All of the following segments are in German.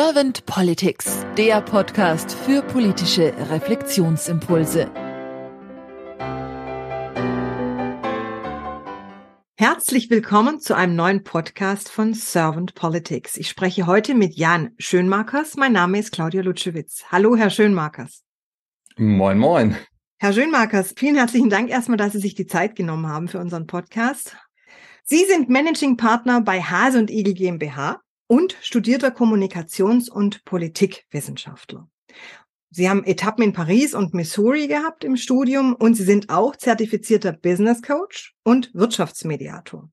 Servant Politics, der Podcast für politische Reflexionsimpulse. Herzlich willkommen zu einem neuen Podcast von Servant Politics. Ich spreche heute mit Jan Schönmarkers. Mein Name ist Claudia Lutschewitz. Hallo, Herr Schönmarkers. Moin, moin. Herr Schönmarkers, vielen herzlichen Dank erstmal, dass Sie sich die Zeit genommen haben für unseren Podcast. Sie sind Managing Partner bei Hase und Igel GmbH und studierter Kommunikations- und Politikwissenschaftler. Sie haben Etappen in Paris und Missouri gehabt im Studium und Sie sind auch zertifizierter Business Coach und Wirtschaftsmediator.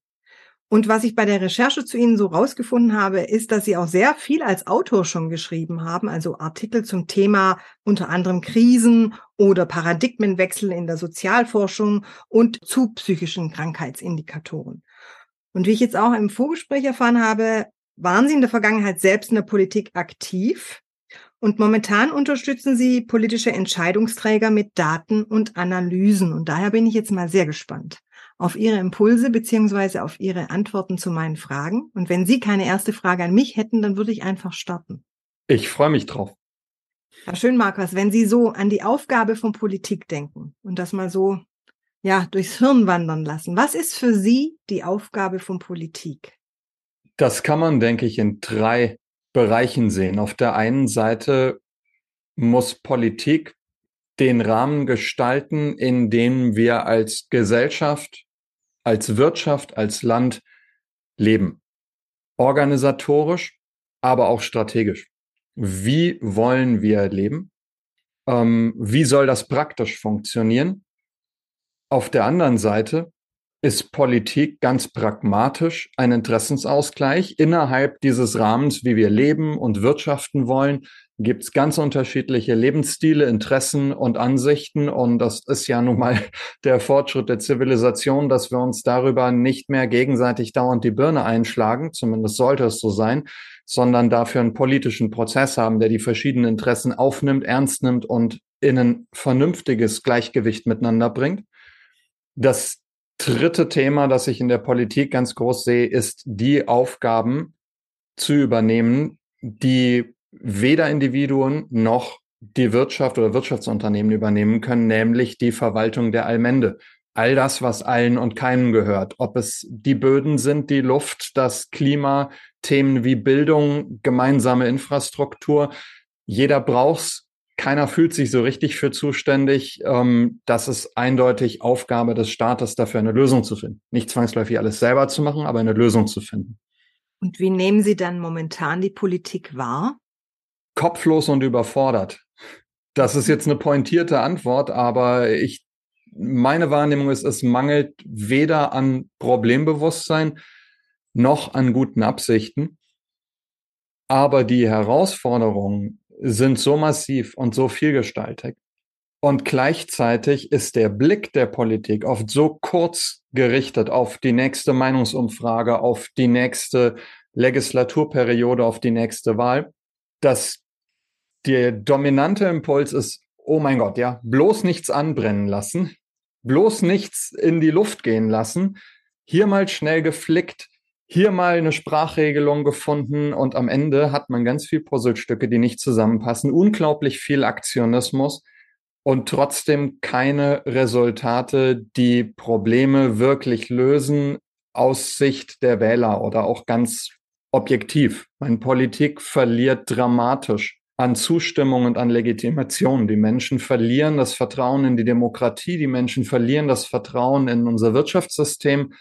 Und was ich bei der Recherche zu Ihnen so rausgefunden habe, ist, dass Sie auch sehr viel als Autor schon geschrieben haben, also Artikel zum Thema unter anderem Krisen oder Paradigmenwechsel in der Sozialforschung und zu psychischen Krankheitsindikatoren. Und wie ich jetzt auch im Vorgespräch erfahren habe, waren Sie in der Vergangenheit selbst in der Politik aktiv und momentan unterstützen Sie politische Entscheidungsträger mit Daten und Analysen. Und daher bin ich jetzt mal sehr gespannt auf Ihre Impulse beziehungsweise auf Ihre Antworten zu meinen Fragen. Und wenn Sie keine erste Frage an mich hätten, dann würde ich einfach starten. Ich freue mich drauf. Herr Schönmarkers, wenn Sie so an die Aufgabe von Politik denken und das mal so ja durchs Hirn wandern lassen, was ist für Sie die Aufgabe von Politik? Das kann man, denke ich, in drei Bereichen sehen. Auf der einen Seite muss Politik den Rahmen gestalten, in dem wir als Gesellschaft, als Wirtschaft, als Land leben. Organisatorisch, aber auch strategisch. Wie wollen wir leben? Ähm, wie soll das praktisch funktionieren? Auf der anderen Seite ist Politik ganz pragmatisch ein Interessensausgleich. Innerhalb dieses Rahmens, wie wir leben und wirtschaften wollen, gibt es ganz unterschiedliche Lebensstile, Interessen und Ansichten. Und das ist ja nun mal der Fortschritt der Zivilisation, dass wir uns darüber nicht mehr gegenseitig dauernd die Birne einschlagen, zumindest sollte es so sein, sondern dafür einen politischen Prozess haben, der die verschiedenen Interessen aufnimmt, ernst nimmt und in ein vernünftiges Gleichgewicht miteinander bringt. Das dritte Thema, das ich in der Politik ganz groß sehe, ist die Aufgaben zu übernehmen, die weder Individuen noch die Wirtschaft oder Wirtschaftsunternehmen übernehmen können, nämlich die Verwaltung der Allmende. All das, was allen und keinem gehört. Ob es die Böden sind, die Luft, das Klima, Themen wie Bildung, gemeinsame Infrastruktur. Jeder braucht's keiner fühlt sich so richtig für zuständig. Ähm, das ist eindeutig Aufgabe des Staates, dafür eine Lösung zu finden. Nicht zwangsläufig alles selber zu machen, aber eine Lösung zu finden. Und wie nehmen Sie dann momentan die Politik wahr? Kopflos und überfordert. Das ist jetzt eine pointierte Antwort, aber ich, meine Wahrnehmung ist, es mangelt weder an Problembewusstsein noch an guten Absichten. Aber die Herausforderungen sind so massiv und so vielgestaltig. Und gleichzeitig ist der Blick der Politik oft so kurz gerichtet auf die nächste Meinungsumfrage, auf die nächste Legislaturperiode, auf die nächste Wahl, dass der dominante Impuls ist, oh mein Gott, ja, bloß nichts anbrennen lassen, bloß nichts in die Luft gehen lassen, hier mal schnell geflickt, hier mal eine Sprachregelung gefunden und am Ende hat man ganz viel Puzzlestücke, die nicht zusammenpassen, unglaublich viel Aktionismus und trotzdem keine Resultate, die Probleme wirklich lösen aus Sicht der Wähler oder auch ganz objektiv. Meine Politik verliert dramatisch an Zustimmung und an Legitimation. Die Menschen verlieren das Vertrauen in die Demokratie, die Menschen verlieren das Vertrauen in unser Wirtschaftssystem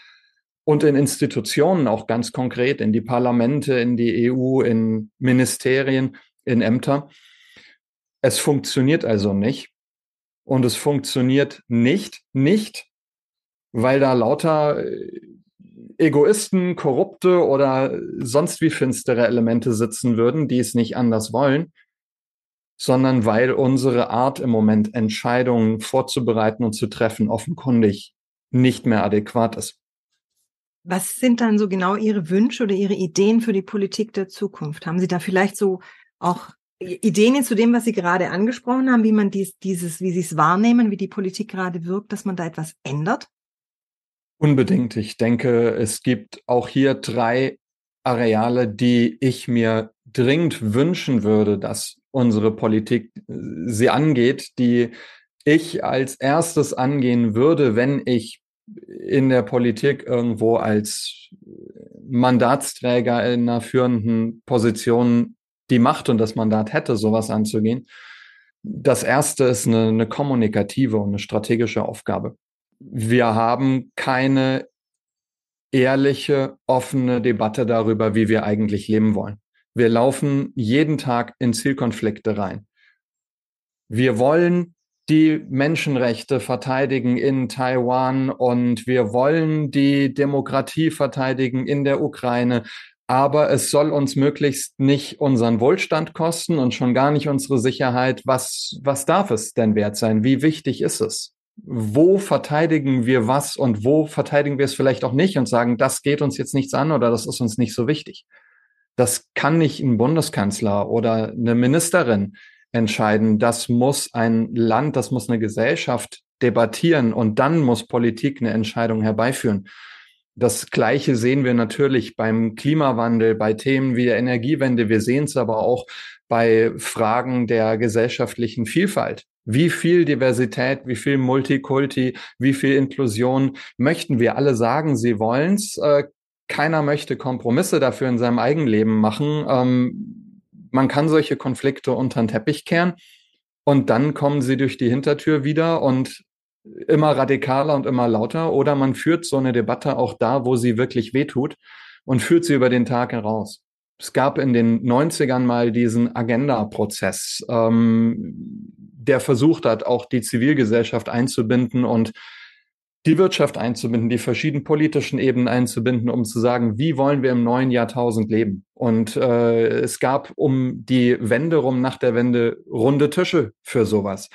und in Institutionen auch ganz konkret, in die Parlamente, in die EU, in Ministerien, in Ämter. Es funktioniert also nicht. Und es funktioniert nicht, nicht, weil da lauter äh, Egoisten, Korrupte oder sonst wie finstere Elemente sitzen würden, die es nicht anders wollen, sondern weil unsere Art im Moment Entscheidungen vorzubereiten und zu treffen offenkundig nicht mehr adäquat ist. Was sind dann so genau Ihre Wünsche oder Ihre Ideen für die Politik der Zukunft? Haben Sie da vielleicht so auch Ideen zu dem, was Sie gerade angesprochen haben, wie man dies, dieses, wie Sie es wahrnehmen, wie die Politik gerade wirkt, dass man da etwas ändert? Unbedingt. Ich denke, es gibt auch hier drei Areale, die ich mir dringend wünschen würde, dass unsere Politik äh, sie angeht, die ich als erstes angehen würde, wenn ich in der Politik irgendwo als Mandatsträger in einer führenden Position die Macht und das Mandat hätte, sowas anzugehen. Das erste ist eine, eine kommunikative und eine strategische Aufgabe. Wir haben keine ehrliche, offene Debatte darüber, wie wir eigentlich leben wollen. Wir laufen jeden Tag in Zielkonflikte rein. Wir wollen die Menschenrechte verteidigen in Taiwan und wir wollen die Demokratie verteidigen in der Ukraine. Aber es soll uns möglichst nicht unseren Wohlstand kosten und schon gar nicht unsere Sicherheit. Was, was darf es denn wert sein? Wie wichtig ist es? Wo verteidigen wir was und wo verteidigen wir es vielleicht auch nicht und sagen, das geht uns jetzt nichts an oder das ist uns nicht so wichtig? Das kann nicht ein Bundeskanzler oder eine Ministerin entscheiden. Das muss ein Land, das muss eine Gesellschaft debattieren und dann muss Politik eine Entscheidung herbeiführen. Das Gleiche sehen wir natürlich beim Klimawandel, bei Themen wie der Energiewende. Wir sehen es aber auch bei Fragen der gesellschaftlichen Vielfalt. Wie viel Diversität, wie viel Multikulti, wie viel Inklusion möchten wir alle sagen, sie wollen's. Äh, keiner möchte Kompromisse dafür in seinem Eigenleben machen. Man kann solche Konflikte unter den Teppich kehren und dann kommen sie durch die Hintertür wieder und immer radikaler und immer lauter oder man führt so eine Debatte auch da, wo sie wirklich wehtut und führt sie über den Tag heraus. Es gab in den 90ern mal diesen Agenda-Prozess, ähm, der versucht hat, auch die Zivilgesellschaft einzubinden und die Wirtschaft einzubinden, die verschiedenen politischen Ebenen einzubinden, um zu sagen, wie wollen wir im neuen Jahrtausend leben? Und äh, es gab um die Wende rum, nach der Wende, runde Tische für sowas.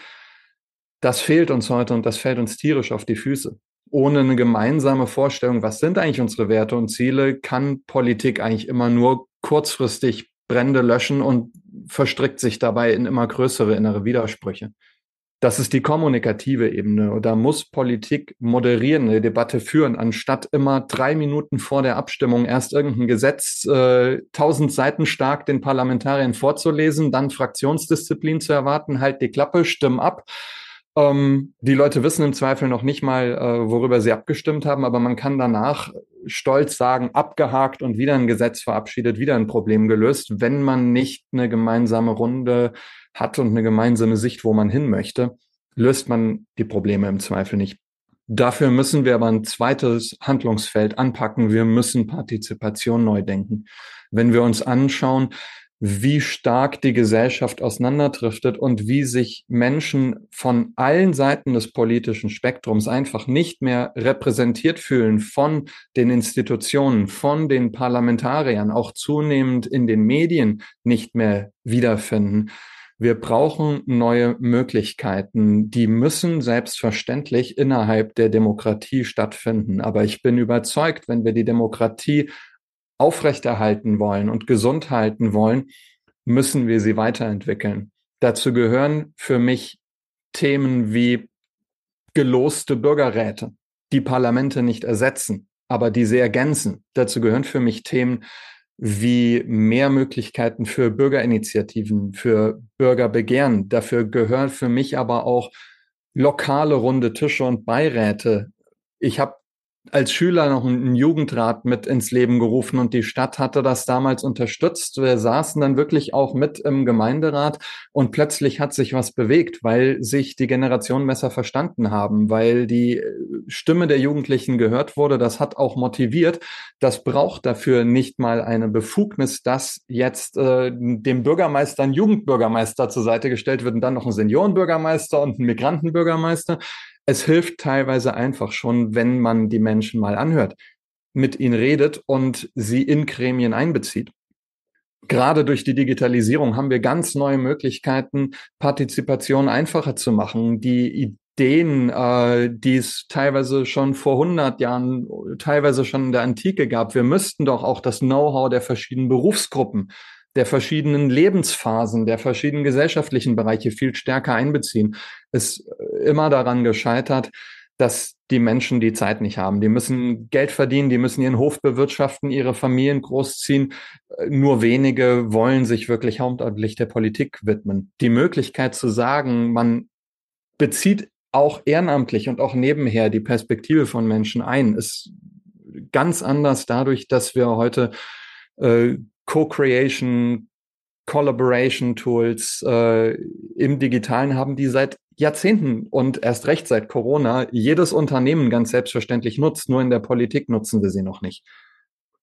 Das fehlt uns heute und das fällt uns tierisch auf die Füße. Ohne eine gemeinsame Vorstellung, was sind eigentlich unsere Werte und Ziele, kann Politik eigentlich immer nur kurzfristig Brände löschen und verstrickt sich dabei in immer größere innere Widersprüche. Das ist die kommunikative Ebene. Da muss Politik moderieren, eine Debatte führen, anstatt immer drei Minuten vor der Abstimmung erst irgendein Gesetz äh, tausend Seiten stark den Parlamentariern vorzulesen, dann Fraktionsdisziplin zu erwarten, halt die Klappe, stimm ab. Ähm, die Leute wissen im Zweifel noch nicht mal, äh, worüber sie abgestimmt haben, aber man kann danach stolz sagen, abgehakt und wieder ein Gesetz verabschiedet, wieder ein Problem gelöst, wenn man nicht eine gemeinsame Runde hat und eine gemeinsame Sicht, wo man hin möchte, löst man die Probleme im Zweifel nicht. Dafür müssen wir aber ein zweites Handlungsfeld anpacken. Wir müssen Partizipation neu denken. Wenn wir uns anschauen, wie stark die Gesellschaft auseinanderdriftet und wie sich Menschen von allen Seiten des politischen Spektrums einfach nicht mehr repräsentiert fühlen von den Institutionen, von den Parlamentariern, auch zunehmend in den Medien nicht mehr wiederfinden, wir brauchen neue Möglichkeiten. Die müssen selbstverständlich innerhalb der Demokratie stattfinden. Aber ich bin überzeugt, wenn wir die Demokratie aufrechterhalten wollen und gesund halten wollen, müssen wir sie weiterentwickeln. Dazu gehören für mich Themen wie geloste Bürgerräte, die Parlamente nicht ersetzen, aber die sie ergänzen. Dazu gehören für mich Themen wie mehr Möglichkeiten für Bürgerinitiativen, für Bürgerbegehren. Dafür gehören für mich aber auch lokale runde Tische und Beiräte. Ich habe als Schüler noch einen Jugendrat mit ins Leben gerufen und die Stadt hatte das damals unterstützt. Wir saßen dann wirklich auch mit im Gemeinderat und plötzlich hat sich was bewegt, weil sich die Generationen besser verstanden haben, weil die Stimme der Jugendlichen gehört wurde. Das hat auch motiviert. Das braucht dafür nicht mal eine Befugnis, dass jetzt äh, dem Bürgermeister ein Jugendbürgermeister zur Seite gestellt wird und dann noch ein Seniorenbürgermeister und ein Migrantenbürgermeister es hilft teilweise einfach schon, wenn man die Menschen mal anhört, mit ihnen redet und sie in Gremien einbezieht. Gerade durch die Digitalisierung haben wir ganz neue Möglichkeiten, Partizipation einfacher zu machen. Die Ideen, äh, die es teilweise schon vor 100 Jahren, teilweise schon in der Antike gab. Wir müssten doch auch das Know-how der verschiedenen Berufsgruppen der verschiedenen Lebensphasen, der verschiedenen gesellschaftlichen Bereiche viel stärker einbeziehen. Ist immer daran gescheitert, dass die Menschen die Zeit nicht haben. Die müssen Geld verdienen, die müssen ihren Hof bewirtschaften, ihre Familien großziehen. Nur wenige wollen sich wirklich hauptamtlich der Politik widmen. Die Möglichkeit zu sagen, man bezieht auch ehrenamtlich und auch nebenher die Perspektive von Menschen ein, ist ganz anders dadurch, dass wir heute äh, Co-Creation, Collaboration Tools äh, im Digitalen haben, die seit Jahrzehnten und erst recht seit Corona jedes Unternehmen ganz selbstverständlich nutzt. Nur in der Politik nutzen wir sie noch nicht.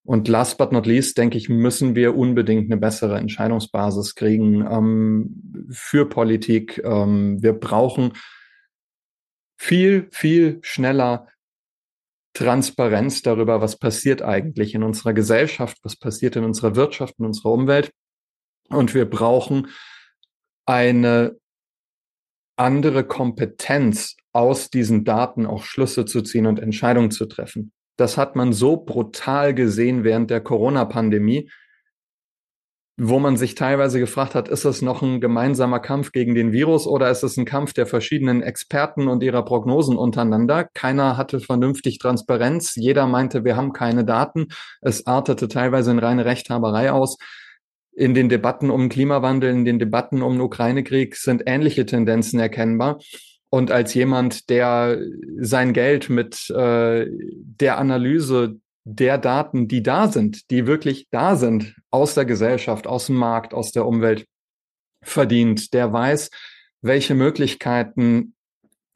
Und last but not least, denke ich, müssen wir unbedingt eine bessere Entscheidungsbasis kriegen ähm, für Politik. Ähm, wir brauchen viel, viel schneller Transparenz darüber, was passiert eigentlich in unserer Gesellschaft, was passiert in unserer Wirtschaft, in unserer Umwelt. Und wir brauchen eine andere Kompetenz aus diesen Daten auch Schlüsse zu ziehen und Entscheidungen zu treffen. Das hat man so brutal gesehen während der Corona-Pandemie, wo man sich teilweise gefragt hat, ist es noch ein gemeinsamer Kampf gegen den Virus oder ist es ein Kampf der verschiedenen Experten und ihrer Prognosen untereinander? Keiner hatte vernünftig Transparenz. Jeder meinte, wir haben keine Daten. Es artete teilweise in reine Rechthaberei aus in den Debatten um Klimawandel, in den Debatten um den Ukraine-Krieg sind ähnliche Tendenzen erkennbar. Und als jemand, der sein Geld mit äh, der Analyse der Daten, die da sind, die wirklich da sind, aus der Gesellschaft, aus dem Markt, aus der Umwelt verdient, der weiß, welche Möglichkeiten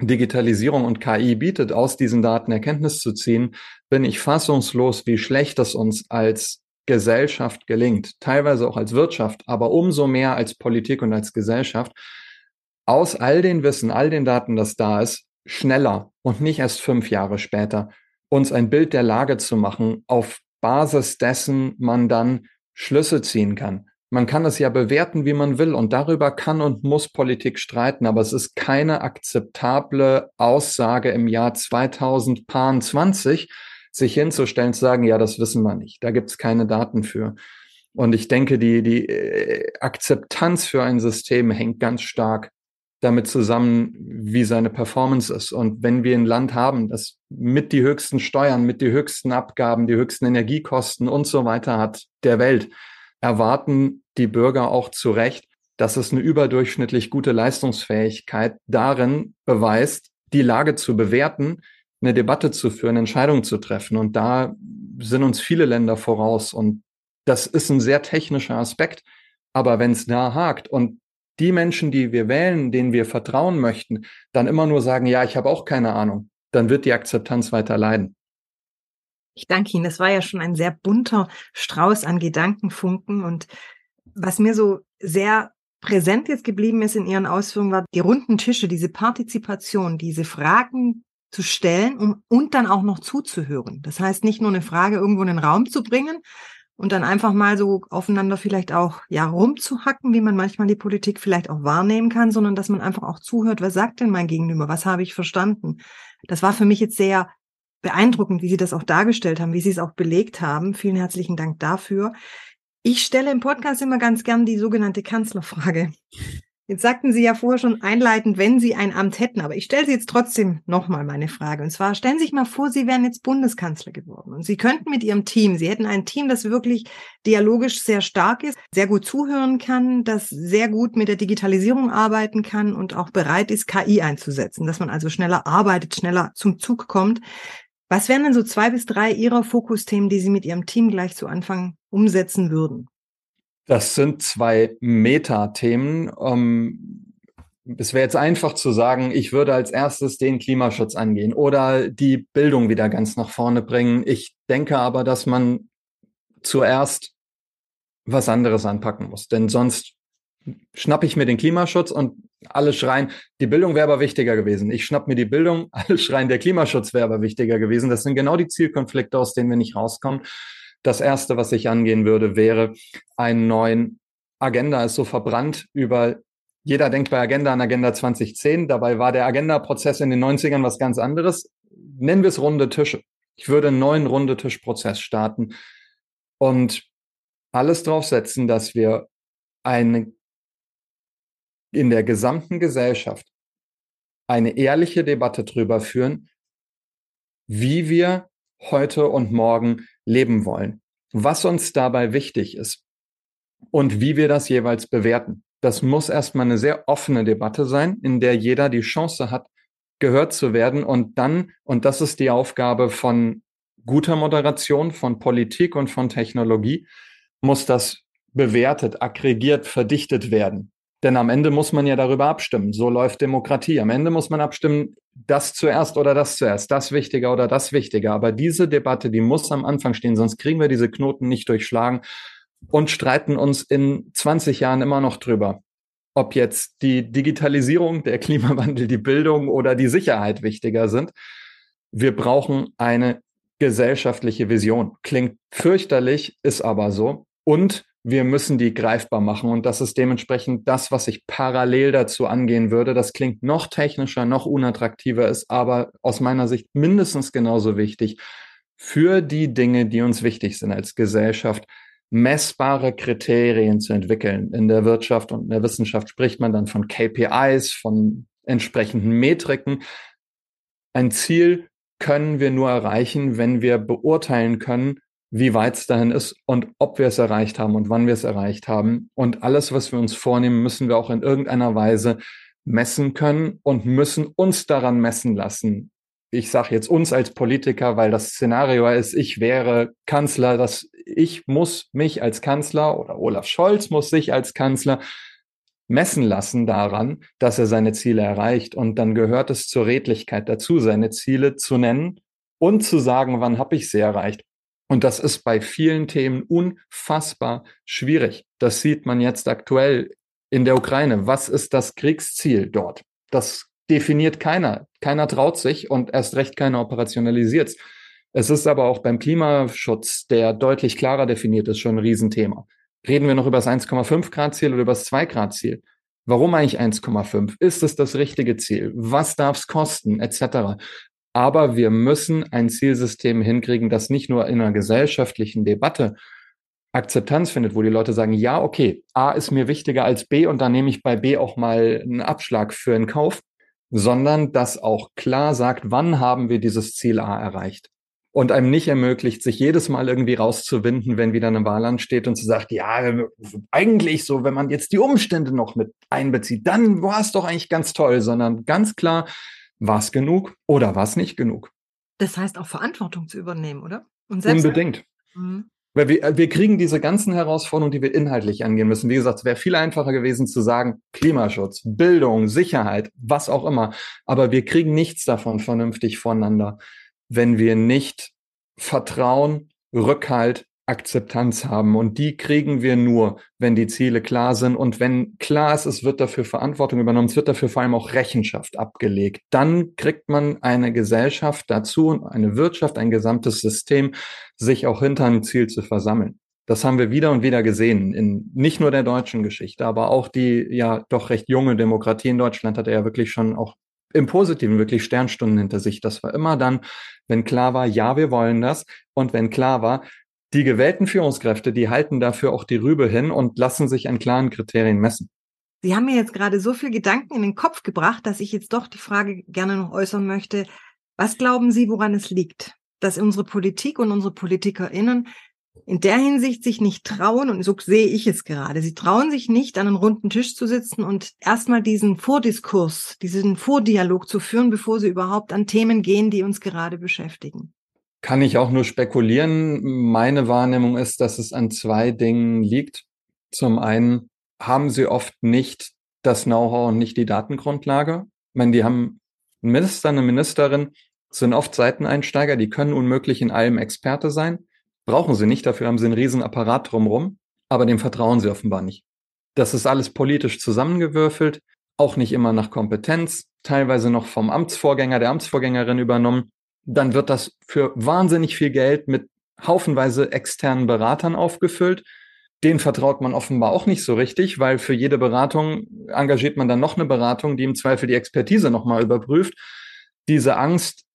Digitalisierung und KI bietet, aus diesen Daten Erkenntnis zu ziehen, bin ich fassungslos, wie schlecht es uns als Gesellschaft gelingt, teilweise auch als Wirtschaft, aber umso mehr als Politik und als Gesellschaft, aus all den Wissen, all den Daten, das da ist, schneller und nicht erst fünf Jahre später, uns ein Bild der Lage zu machen, auf Basis dessen man dann Schlüsse ziehen kann. Man kann es ja bewerten, wie man will, und darüber kann und muss Politik streiten, aber es ist keine akzeptable Aussage im Jahr 2020, sich hinzustellen, zu sagen, ja, das wissen wir nicht, da gibt es keine Daten für. Und ich denke, die, die äh, Akzeptanz für ein System hängt ganz stark damit zusammen, wie seine Performance ist. Und wenn wir ein Land haben, das mit die höchsten Steuern, mit die höchsten Abgaben, die höchsten Energiekosten und so weiter hat der Welt, erwarten die Bürger auch zu Recht, dass es eine überdurchschnittlich gute Leistungsfähigkeit darin beweist, die Lage zu bewerten, eine Debatte zu führen, Entscheidungen zu treffen. Und da sind uns viele Länder voraus. Und das ist ein sehr technischer Aspekt. Aber wenn es da hakt und die Menschen, die wir wählen, denen wir vertrauen möchten, dann immer nur sagen, ja, ich habe auch keine Ahnung, dann wird die Akzeptanz weiter leiden. Ich danke Ihnen. Das war ja schon ein sehr bunter Strauß an Gedankenfunken. Und was mir so sehr präsent jetzt geblieben ist in Ihren Ausführungen, war die runden Tische, diese Partizipation, diese Fragen zu stellen um, und dann auch noch zuzuhören. Das heißt, nicht nur eine Frage irgendwo in den Raum zu bringen und dann einfach mal so aufeinander vielleicht auch ja rumzuhacken, wie man manchmal die Politik vielleicht auch wahrnehmen kann, sondern dass man einfach auch zuhört, was sagt denn mein Gegenüber, was habe ich verstanden. Das war für mich jetzt sehr beeindruckend, wie Sie das auch dargestellt haben, wie Sie es auch belegt haben. Vielen herzlichen Dank dafür. Ich stelle im Podcast immer ganz gern die sogenannte Kanzlerfrage. Jetzt sagten Sie ja vorher schon einleitend, wenn Sie ein Amt hätten, aber ich stelle Sie jetzt trotzdem nochmal meine Frage. Und zwar stellen Sie sich mal vor, Sie wären jetzt Bundeskanzler geworden und Sie könnten mit Ihrem Team, Sie hätten ein Team, das wirklich dialogisch sehr stark ist, sehr gut zuhören kann, das sehr gut mit der Digitalisierung arbeiten kann und auch bereit ist, KI einzusetzen, dass man also schneller arbeitet, schneller zum Zug kommt. Was wären denn so zwei bis drei Ihrer Fokusthemen, die Sie mit Ihrem Team gleich zu Anfang umsetzen würden? Das sind zwei Metathemen. Ähm, es wäre jetzt einfach zu sagen, ich würde als erstes den Klimaschutz angehen oder die Bildung wieder ganz nach vorne bringen. Ich denke aber, dass man zuerst was anderes anpacken muss, denn sonst schnappe ich mir den Klimaschutz und alle schreien, die Bildung wäre aber wichtiger gewesen. Ich schnapp mir die Bildung, alle schreien, der Klimaschutz wäre aber wichtiger gewesen. Das sind genau die Zielkonflikte, aus denen wir nicht rauskommen. Das erste, was ich angehen würde, wäre einen neuen Agenda ist so verbrannt über jeder denkt bei Agenda an Agenda 2010. Dabei war der Agenda-Prozess in den 90ern was ganz anderes. Nennen wir es runde Tische. Ich würde einen neuen runde Tischprozess starten und alles draufsetzen, dass wir eine in der gesamten Gesellschaft eine ehrliche Debatte darüber führen, wie wir heute und morgen leben wollen, was uns dabei wichtig ist und wie wir das jeweils bewerten. Das muss erstmal eine sehr offene Debatte sein, in der jeder die Chance hat, gehört zu werden und dann, und das ist die Aufgabe von guter Moderation, von Politik und von Technologie, muss das bewertet, aggregiert, verdichtet werden. Denn am Ende muss man ja darüber abstimmen. So läuft Demokratie. Am Ende muss man abstimmen, das zuerst oder das zuerst, das wichtiger oder das wichtiger. Aber diese Debatte, die muss am Anfang stehen, sonst kriegen wir diese Knoten nicht durchschlagen und streiten uns in 20 Jahren immer noch drüber, ob jetzt die Digitalisierung, der Klimawandel, die Bildung oder die Sicherheit wichtiger sind. Wir brauchen eine gesellschaftliche Vision. Klingt fürchterlich, ist aber so. Und wir müssen die greifbar machen. Und das ist dementsprechend das, was ich parallel dazu angehen würde. Das klingt noch technischer, noch unattraktiver, ist aber aus meiner Sicht mindestens genauso wichtig für die Dinge, die uns wichtig sind als Gesellschaft, messbare Kriterien zu entwickeln. In der Wirtschaft und in der Wissenschaft spricht man dann von KPIs, von entsprechenden Metriken. Ein Ziel können wir nur erreichen, wenn wir beurteilen können, wie weit es dahin ist und ob wir es erreicht haben und wann wir es erreicht haben. Und alles, was wir uns vornehmen, müssen wir auch in irgendeiner Weise messen können und müssen uns daran messen lassen. Ich sage jetzt uns als Politiker, weil das Szenario ist, ich wäre Kanzler, dass ich muss mich als Kanzler oder Olaf Scholz muss sich als Kanzler messen lassen daran, dass er seine Ziele erreicht. Und dann gehört es zur Redlichkeit dazu, seine Ziele zu nennen und zu sagen, wann habe ich sie erreicht. Und das ist bei vielen Themen unfassbar schwierig. Das sieht man jetzt aktuell in der Ukraine. Was ist das Kriegsziel dort? Das definiert keiner. Keiner traut sich und erst recht keiner operationalisiert es. ist aber auch beim Klimaschutz, der deutlich klarer definiert ist, schon ein Riesenthema. Reden wir noch über das 1,5 Grad Ziel oder über das 2 Grad Ziel? Warum eigentlich 1,5? Ist es das richtige Ziel? Was darf es kosten? Etc. Aber wir müssen ein Zielsystem hinkriegen, das nicht nur in einer gesellschaftlichen Debatte Akzeptanz findet, wo die Leute sagen, ja, okay, A ist mir wichtiger als B und dann nehme ich bei B auch mal einen Abschlag für einen Kauf, sondern das auch klar sagt, wann haben wir dieses Ziel A erreicht? Und einem nicht ermöglicht, sich jedes Mal irgendwie rauszuwinden, wenn wieder eine Wahl ansteht und zu sagt, ja, eigentlich so, wenn man jetzt die Umstände noch mit einbezieht, dann war es doch eigentlich ganz toll, sondern ganz klar, war es genug oder war es nicht genug? Das heißt auch Verantwortung zu übernehmen, oder? Unbedingt. Mhm. Weil wir, wir kriegen diese ganzen Herausforderungen, die wir inhaltlich angehen müssen. Wie gesagt, es wäre viel einfacher gewesen zu sagen, Klimaschutz, Bildung, Sicherheit, was auch immer. Aber wir kriegen nichts davon vernünftig voneinander, wenn wir nicht Vertrauen, Rückhalt, Akzeptanz haben. Und die kriegen wir nur, wenn die Ziele klar sind. Und wenn klar ist, es wird dafür Verantwortung übernommen, es wird dafür vor allem auch Rechenschaft abgelegt. Dann kriegt man eine Gesellschaft dazu, eine Wirtschaft, ein gesamtes System, sich auch hinter einem Ziel zu versammeln. Das haben wir wieder und wieder gesehen in nicht nur der deutschen Geschichte, aber auch die ja doch recht junge Demokratie in Deutschland hatte ja wirklich schon auch im Positiven wirklich Sternstunden hinter sich. Das war immer dann, wenn klar war, ja, wir wollen das. Und wenn klar war, die gewählten Führungskräfte, die halten dafür auch die Rübe hin und lassen sich an klaren Kriterien messen. Sie haben mir jetzt gerade so viel Gedanken in den Kopf gebracht, dass ich jetzt doch die Frage gerne noch äußern möchte. Was glauben Sie, woran es liegt, dass unsere Politik und unsere PolitikerInnen in der Hinsicht sich nicht trauen, und so sehe ich es gerade, sie trauen sich nicht, an einem runden Tisch zu sitzen und erstmal diesen Vordiskurs, diesen Vordialog zu führen, bevor sie überhaupt an Themen gehen, die uns gerade beschäftigen? Kann ich auch nur spekulieren. Meine Wahrnehmung ist, dass es an zwei Dingen liegt. Zum einen haben sie oft nicht das Know-how und nicht die Datengrundlage. Ich meine, die haben einen Minister, eine Ministerin, sind oft Seiteneinsteiger, die können unmöglich in allem Experte sein. Brauchen sie nicht, dafür haben sie einen riesen Apparat drumherum, aber dem vertrauen sie offenbar nicht. Das ist alles politisch zusammengewürfelt, auch nicht immer nach Kompetenz, teilweise noch vom Amtsvorgänger, der Amtsvorgängerin übernommen dann wird das für wahnsinnig viel Geld mit haufenweise externen Beratern aufgefüllt. Den vertraut man offenbar auch nicht so richtig, weil für jede Beratung engagiert man dann noch eine Beratung, die im Zweifel die Expertise nochmal überprüft. Diese Angst,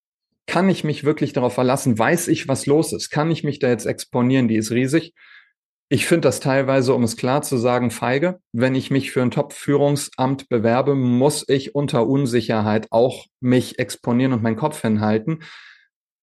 kann ich mich wirklich darauf verlassen? Weiß ich, was los ist? Kann ich mich da jetzt exponieren? Die ist riesig. Ich finde das teilweise, um es klar zu sagen, feige. Wenn ich mich für ein Top-Führungsamt bewerbe, muss ich unter Unsicherheit auch mich exponieren und meinen Kopf hinhalten.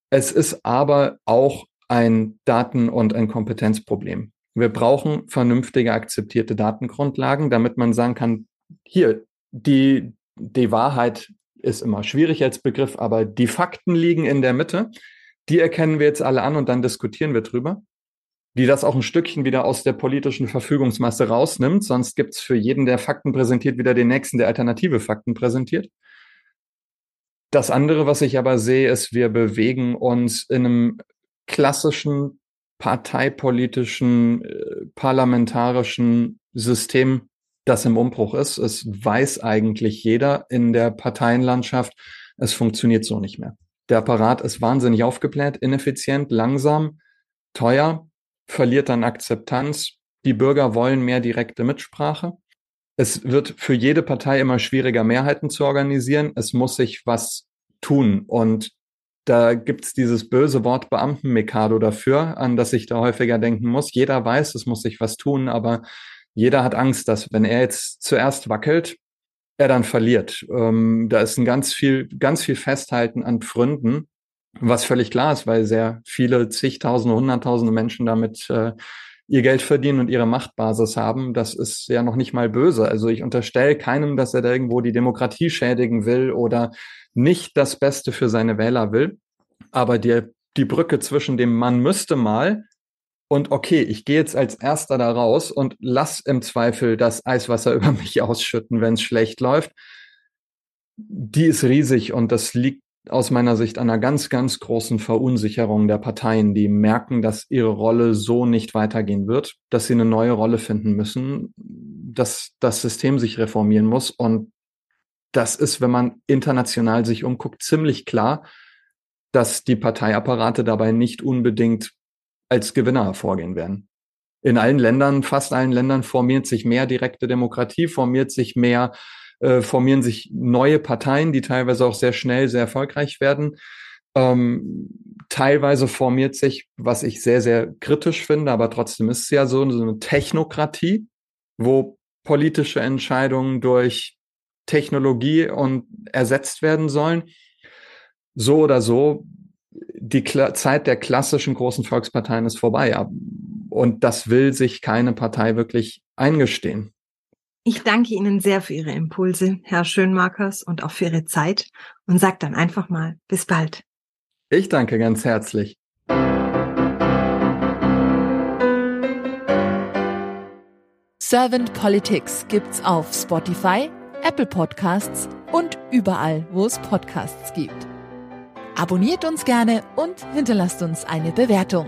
Es ist aber auch ein Daten- und ein Kompetenzproblem. Wir brauchen vernünftige, akzeptierte Datengrundlagen, damit man sagen kann, hier, die, die Wahrheit ist immer schwierig als Begriff, aber die Fakten liegen in der Mitte. Die erkennen wir jetzt alle an und dann diskutieren wir drüber. Die das auch ein Stückchen wieder aus der politischen Verfügungsmasse rausnimmt. Sonst gibt's für jeden, der Fakten präsentiert, wieder den nächsten, der alternative Fakten präsentiert. Das andere, was ich aber sehe, ist, wir bewegen uns in einem klassischen parteipolitischen, äh, parlamentarischen System, das im Umbruch ist. Es weiß eigentlich jeder in der Parteienlandschaft, es funktioniert so nicht mehr. Der Apparat ist wahnsinnig aufgebläht, ineffizient, langsam, teuer, verliert dann Akzeptanz. Die Bürger wollen mehr direkte Mitsprache. Es wird für jede Partei immer schwieriger, Mehrheiten zu organisieren. Es muss sich was tun. Und da gibt's dieses böse Wort Beamtenmekado dafür, an das ich da häufiger denken muss. Jeder weiß, es muss sich was tun, aber jeder hat Angst, dass wenn er jetzt zuerst wackelt, er dann verliert. Ähm, da ist ein ganz viel, ganz viel Festhalten an Pfründen, was völlig klar ist, weil sehr viele zigtausende, hunderttausende Menschen damit äh, ihr Geld verdienen und ihre Machtbasis haben. Das ist ja noch nicht mal böse. Also ich unterstelle keinem, dass er da irgendwo die Demokratie schädigen will oder nicht das Beste für seine Wähler will. Aber die, die Brücke zwischen dem man müsste mal und okay, ich gehe jetzt als erster da raus und lass im Zweifel das Eiswasser über mich ausschütten, wenn es schlecht läuft. Die ist riesig und das liegt aus meiner Sicht einer ganz, ganz großen Verunsicherung der Parteien, die merken, dass ihre Rolle so nicht weitergehen wird, dass sie eine neue Rolle finden müssen, dass das System sich reformieren muss. Und das ist, wenn man international sich umguckt, ziemlich klar, dass die Parteiapparate dabei nicht unbedingt als Gewinner hervorgehen werden. In allen Ländern, fast allen Ländern formiert sich mehr direkte Demokratie, formiert sich mehr, äh, formieren sich neue Parteien, die teilweise auch sehr schnell sehr erfolgreich werden. Ähm, teilweise formiert sich, was ich sehr, sehr kritisch finde, aber trotzdem ist es ja so, so eine Technokratie, wo politische Entscheidungen durch Technologie und ersetzt werden sollen. So oder so die Kla Zeit der klassischen großen Volksparteien ist vorbei. Und das will sich keine Partei wirklich eingestehen. Ich danke Ihnen sehr für Ihre Impulse, Herr Schönmarkers, und auch für Ihre Zeit und sage dann einfach mal bis bald. Ich danke ganz herzlich. Servant Politics gibt's auf Spotify, Apple Podcasts und überall, wo es Podcasts gibt. Abonniert uns gerne und hinterlasst uns eine Bewertung.